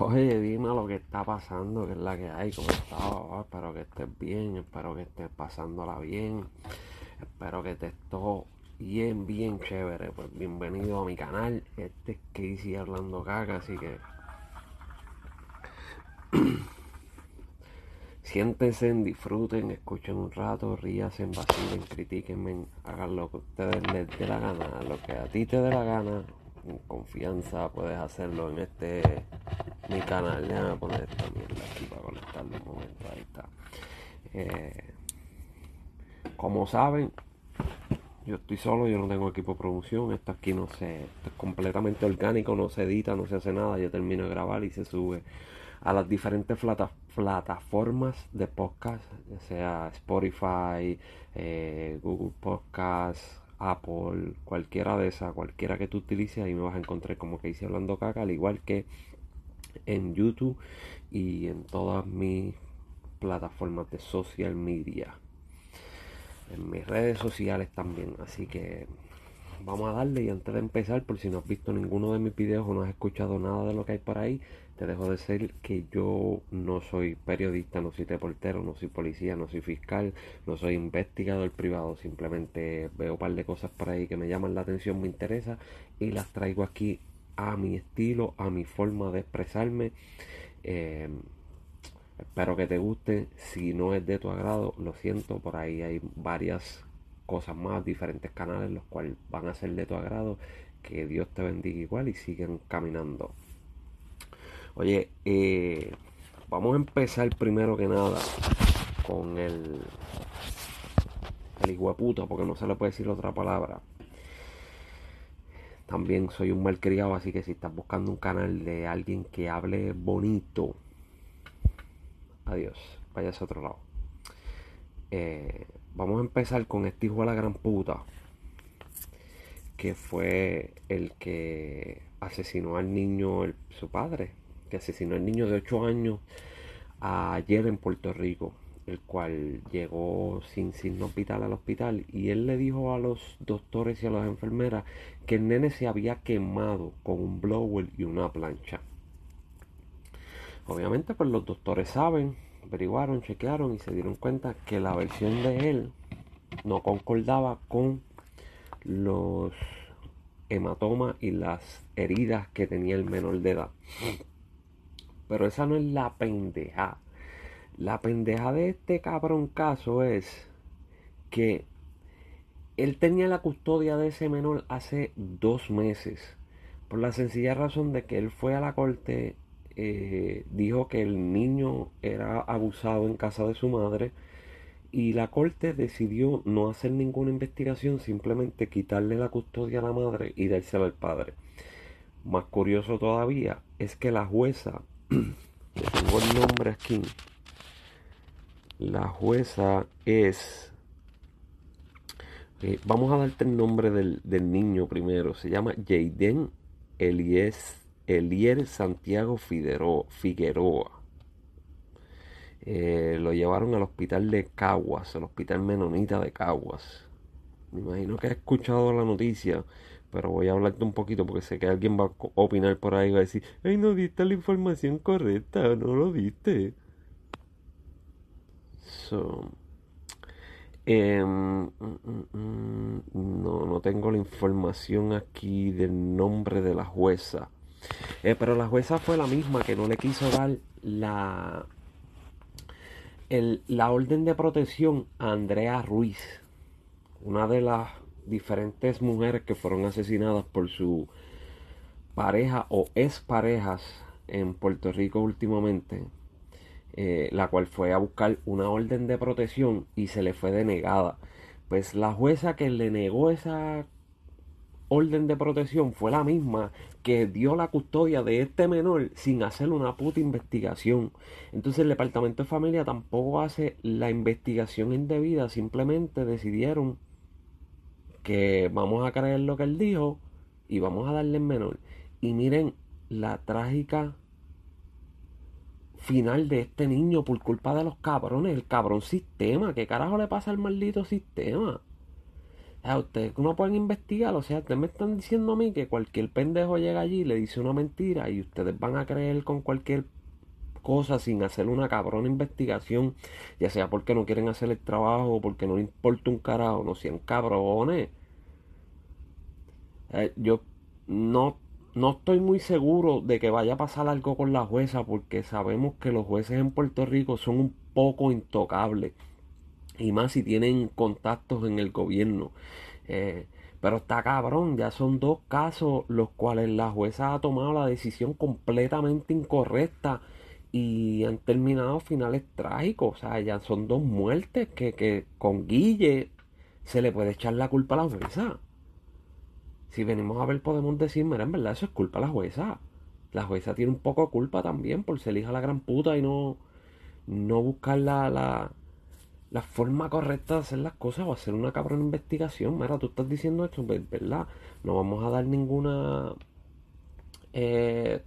Oye, dime lo que está pasando, que es la que hay, cómo estás. Oh, espero que estés bien, espero que estés pasándola bien. Espero que te estés bien, bien chévere. Pues bienvenido a mi canal. Este es Casey hablando caca, así que. Siéntense, disfruten, escuchen un rato, ríasen, vacilen, critiquenme, hagan lo que ustedes les dé la gana, lo que a ti te dé la gana, con confianza puedes hacerlo en este mi canal. Déjame poner esta mierda aquí para conectarlo un momento. Ahí está. Eh, como saben, yo estoy solo, yo no tengo equipo de producción. Esto aquí no se, es completamente orgánico, no se edita, no se hace nada. Yo termino de grabar y se sube a las diferentes plataformas de podcast, ya sea Spotify, eh, Google Podcast, Apple, cualquiera de esas, cualquiera que tú utilices, ahí me vas a encontrar como que hice hablando caca, al igual que en YouTube y en todas mis plataformas de social media. En mis redes sociales también. Así que vamos a darle y antes de empezar, por si no has visto ninguno de mis videos o no has escuchado nada de lo que hay por ahí, te dejo de decir que yo no soy periodista, no soy reportero, no soy policía, no soy fiscal, no soy investigador privado, simplemente veo un par de cosas por ahí que me llaman la atención, me interesa y las traigo aquí a mi estilo, a mi forma de expresarme. Eh, espero que te guste. Si no es de tu agrado, lo siento. Por ahí hay varias cosas más, diferentes canales, los cuales van a ser de tu agrado. Que Dios te bendiga igual y siguen caminando. Oye, eh, vamos a empezar primero que nada con el, el iguaputa, porque no se le puede decir otra palabra. También soy un malcriado, así que si estás buscando un canal de alguien que hable bonito, adiós, vayas a otro lado. Eh, vamos a empezar con este hijo de la gran puta, que fue el que asesinó al niño, su padre, asesinó al niño de 8 años ayer en Puerto Rico el cual llegó sin signo vital al hospital y él le dijo a los doctores y a las enfermeras que el nene se había quemado con un blower y una plancha. Obviamente pues los doctores saben, averiguaron, chequearon y se dieron cuenta que la versión de él no concordaba con los hematomas y las heridas que tenía el menor de edad. Pero esa no es la pendeja la pendeja de este cabrón caso es que él tenía la custodia de ese menor hace dos meses. Por la sencilla razón de que él fue a la corte, eh, dijo que el niño era abusado en casa de su madre y la corte decidió no hacer ninguna investigación, simplemente quitarle la custodia a la madre y dársela al padre. Más curioso todavía es que la jueza, tengo el nombre aquí, la jueza es... Eh, vamos a darte el nombre del, niño primero. Se llama Jaden Elies, Elier Santiago Figueroa. Eh, lo llevaron al hospital de Caguas, el hospital menonita de Caguas. Me imagino que has escuchado la noticia, pero voy a hablarte un poquito porque sé que alguien va a opinar por ahí y va a decir, ay, no diste la información correcta, no lo diste. Em, mm, mm, no, no tengo la información aquí del nombre de la jueza. Eh, pero la jueza fue la misma que no le quiso dar la, la orden de protección a Andrea Ruiz, una de las diferentes mujeres que fueron asesinadas por su pareja o exparejas en Puerto Rico últimamente. Eh, la cual fue a buscar una orden de protección y se le fue denegada. Pues la jueza que le negó esa orden de protección fue la misma que dio la custodia de este menor sin hacer una puta investigación. Entonces el departamento de familia tampoco hace la investigación indebida, simplemente decidieron que vamos a creer lo que él dijo y vamos a darle el menor. Y miren la trágica final de este niño por culpa de los cabrones, el cabrón sistema. ¿Qué carajo le pasa al maldito sistema? a ustedes no pueden investigar, o sea, ustedes me están diciendo a mí que cualquier pendejo llega allí y le dice una mentira y ustedes van a creer con cualquier cosa sin hacer una cabrona investigación, ya sea porque no quieren hacer el trabajo o porque no les importa un carajo, no sean cabrones. Eh, yo no, no estoy muy seguro de que vaya a pasar algo con la jueza porque sabemos que los jueces en Puerto Rico son un poco intocables y más si tienen contactos en el gobierno. Eh, pero está cabrón, ya son dos casos los cuales la jueza ha tomado la decisión completamente incorrecta y han terminado finales trágicos. O sea, ya son dos muertes que, que con Guille se le puede echar la culpa a la jueza. Si venimos a ver, podemos decir, mira, en verdad eso es culpa a la jueza. La jueza tiene un poco de culpa también por ser hija la gran puta y no, no buscar la, la, la forma correcta de hacer las cosas o hacer una cabrona investigación. Mira, tú estás diciendo esto, pues, ¿verdad? No vamos a dar ninguna eh,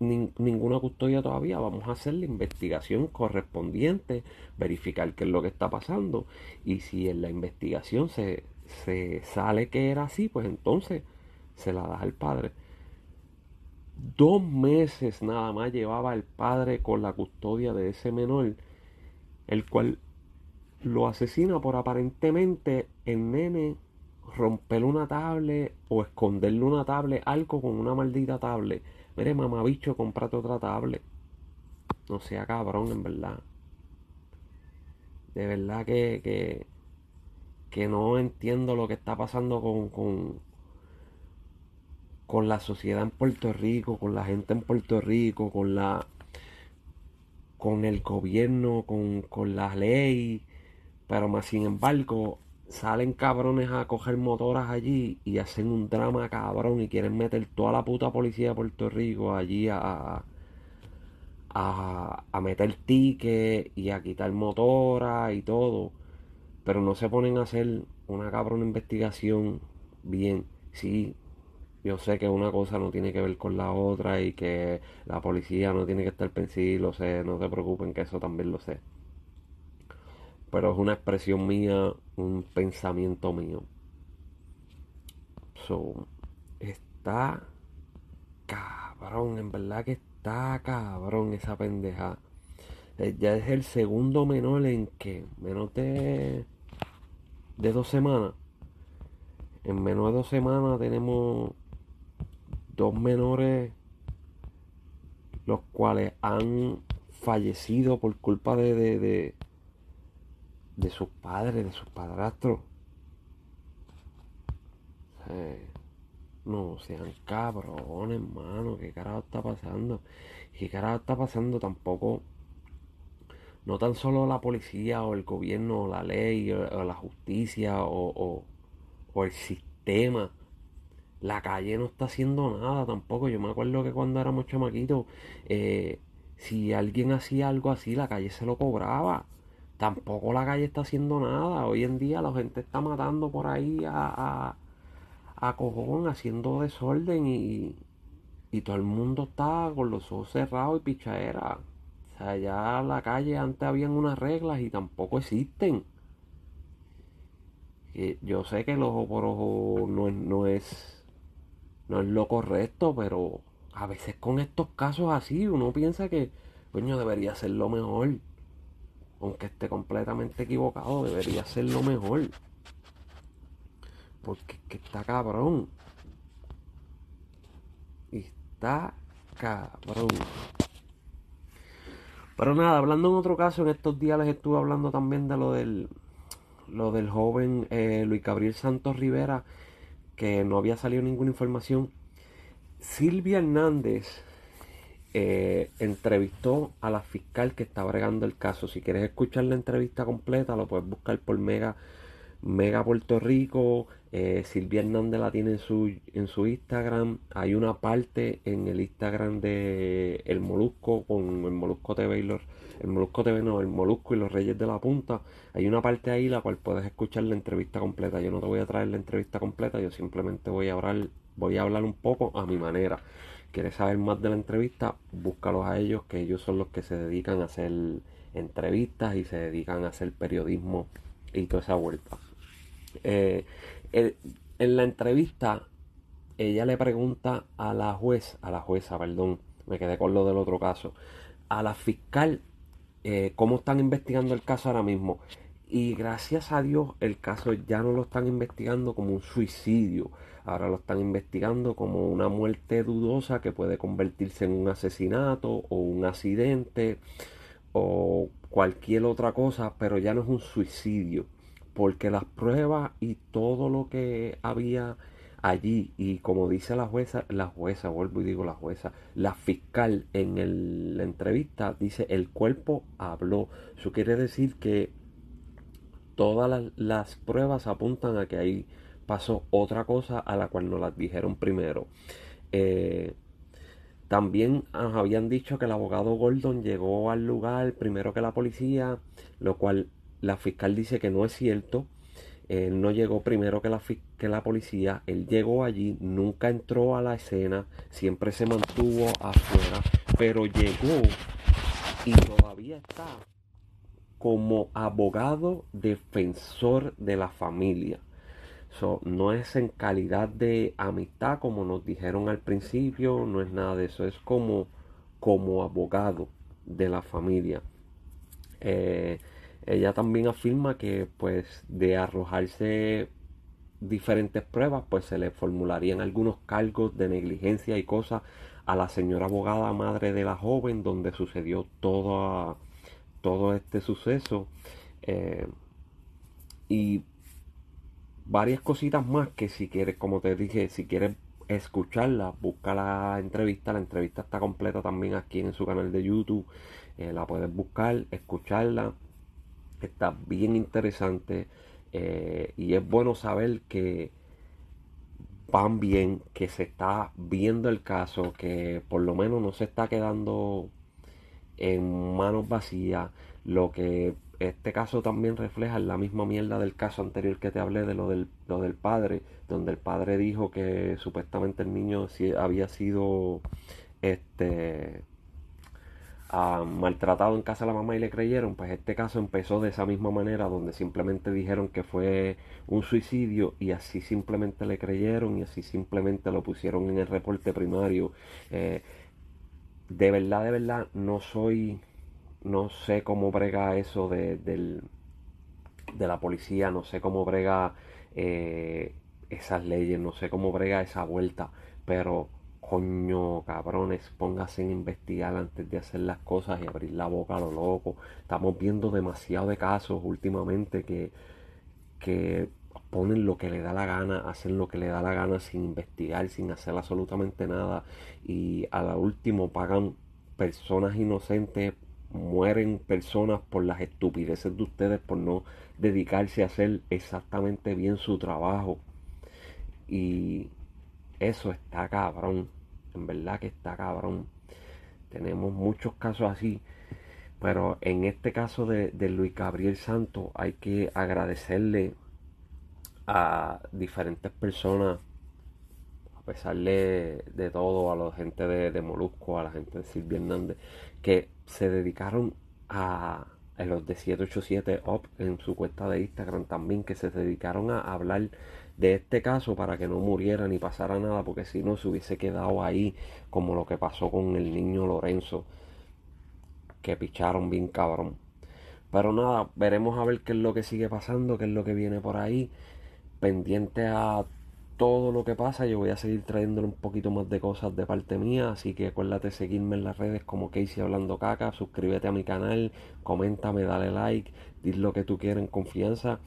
ninguna custodia todavía. Vamos a hacer la investigación correspondiente, verificar qué es lo que está pasando. Y si en la investigación se, se sale que era así, pues entonces se la da al padre. Dos meses nada más llevaba el padre con la custodia de ese menor, el cual lo asesina por aparentemente el nene romperle una tablet o esconderle una tablet, algo con una maldita tablet. Mire, mamabicho, comprate otra tablet. No sea cabrón, en verdad. De verdad que, que, que no entiendo lo que está pasando con, con, con la sociedad en Puerto Rico, con la gente en Puerto Rico, con la con el gobierno, con, con la ley, pero más sin embargo, salen cabrones a coger motoras allí y hacen un drama cabrón y quieren meter toda la puta policía de Puerto Rico allí a, a, a meter tickets y a quitar motoras y todo. Pero no se ponen a hacer una cabrona investigación bien. Sí, yo sé que una cosa no tiene que ver con la otra y que la policía no tiene que estar pensiva, lo sé, no se preocupen que eso también lo sé pero es una expresión mía, un pensamiento mío. So, está cabrón, en verdad que está cabrón esa pendeja. Eh, ya es el segundo menor en que menos de, de dos semanas. En menos de dos semanas tenemos dos menores los cuales han fallecido por culpa de, de de sus padres, de sus padrastros. no sean cabrones, hermano. ¿Qué carajo está pasando? ¿Qué carajo está pasando? Tampoco. No tan solo la policía o el gobierno o la ley o, la justicia o, o, el sistema. La calle no está haciendo nada tampoco. Yo me acuerdo que cuando éramos chamaquitos, eh, si alguien hacía algo así, la calle se lo cobraba tampoco la calle está haciendo nada. Hoy en día la gente está matando por ahí a, a, cojón, haciendo desorden y, y todo el mundo está con los ojos cerrados y pichadera. O sea, ya la calle antes habían unas reglas y tampoco existen. yo sé que el ojo por ojo no es, no es, no es lo correcto, pero a veces con estos casos así uno piensa que, coño, debería ser lo mejor aunque esté completamente equivocado, debería ser lo mejor. Porque es que está cabrón. Está cabrón. Pero nada, hablando en otro caso, en estos días les estuve hablando también de lo del, lo del joven eh, Luis Gabriel Santos Rivera, que no había salido ninguna información. Silvia Hernández eh, entrevistó a la fiscal que está bregando el caso. Si quieres escuchar la entrevista completa, lo puedes buscar por Mega, Mega Puerto Rico. Eh, Silvia Hernández la tiene en su, en su Instagram. Hay una parte en el Instagram de El Molusco con el Molusco TV y los, el Molusco TV no, el Molusco y los Reyes de la Punta. Hay una parte ahí la cual puedes escuchar la entrevista completa. Yo no te voy a traer la entrevista completa, yo simplemente voy a hablar, voy a hablar un poco a mi manera quieres saber más de la entrevista, búscalos a ellos, que ellos son los que se dedican a hacer entrevistas y se dedican a hacer periodismo y toda esa vuelta. Eh, en la entrevista, ella le pregunta a la juez, a la jueza, perdón, me quedé con lo del otro caso, a la fiscal eh, cómo están investigando el caso ahora mismo. Y gracias a Dios el caso ya no lo están investigando como un suicidio, ahora lo están investigando como una muerte dudosa que puede convertirse en un asesinato o un accidente o cualquier otra cosa, pero ya no es un suicidio, porque las pruebas y todo lo que había allí y como dice la jueza, la jueza, vuelvo y digo la jueza, la fiscal en la entrevista dice el cuerpo habló. Eso quiere decir que todas las, pruebas apuntan a que ahí pasó otra cosa a la cual no las dijeron primero. Eh, también habían dicho que el abogado Gordon llegó al lugar primero que la policía, lo cual la fiscal dice que no es cierto. Él no llegó primero que la, que la policía, él llegó allí, nunca entró a la escena, siempre se mantuvo afuera, pero llegó y todavía está como abogado defensor de la familia. No es en calidad de amistad como nos dijeron al principio, no es nada de eso, es como, como abogado de la familia. Eh, ella también afirma que pues de arrojarse diferentes pruebas pues se le formularían algunos cargos de negligencia y cosas a la señora abogada madre de la joven donde sucedió todo, todo este suceso eh, y varias cositas más que si quieres como te dije si quieres escucharla busca la entrevista la entrevista está completa también aquí en su canal de youtube eh, la puedes buscar escucharla está bien interesante eh, y es bueno saber que van bien, que se está viendo el caso, que por lo menos no se está quedando en manos vacías, lo que este caso también refleja la misma mierda del caso anterior que te hablé de lo del, lo del padre, donde el padre dijo que supuestamente el niño había sido este maltratado en casa a la mamá y le creyeron, pues este caso empezó de esa misma manera, donde simplemente dijeron que fue un suicidio y así simplemente le creyeron y así simplemente lo pusieron en el reporte primario. Eh, de verdad, de verdad, no soy, no sé cómo brega eso de, de la policía, no sé cómo brega eh, esas leyes, no sé cómo brega esa vuelta, pero Coño, cabrones, póngase en investigar antes de hacer las cosas y abrir la boca a lo loco. Estamos viendo demasiado de casos últimamente que, que ponen lo que le da la gana, hacen lo que le da la gana sin investigar, sin hacer absolutamente nada. Y a lo último pagan personas inocentes, mueren personas por las estupideces de ustedes, por no dedicarse a hacer exactamente bien su trabajo. Y eso está cabrón. En verdad que está cabrón. Tenemos muchos casos así. Pero en este caso de, Luis Gabriel Santos hay que agradecerle a diferentes personas, a pesar de, todo, a la gente de, de, Molusco, a la gente de Silvia Hernández, que se dedicaron a, los de 787 Up en su cuenta de Instagram también, que se dedicaron a hablar de este caso para que no muriera ni pasara nada, porque si no se hubiese quedado ahí como lo que pasó con el niño Lorenzo, que picharon bien cabrón. Pero nada, veremos a ver qué es lo que sigue pasando, qué es lo que viene por ahí. Pendiente a todo lo que pasa, yo voy a seguir trayéndole un poquito más de cosas de parte mía, así que acuérdate seguirme en las redes como Casey Hablando Caca, suscríbete a mi canal, coméntame, dale like, di lo que tú quieras en confianza.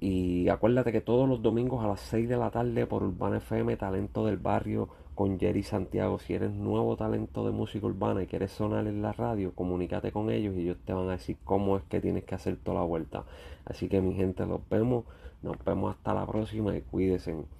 Y acuérdate que todos los domingos a las 6 de la tarde por Urbana FM, Talento del Barrio con Jerry Santiago. Si eres nuevo talento de música urbana y quieres sonar en la radio, comunícate con ellos y ellos te van a decir cómo es que tienes que hacer toda la vuelta. Así que mi gente, los vemos. Nos vemos hasta la próxima y cuídense.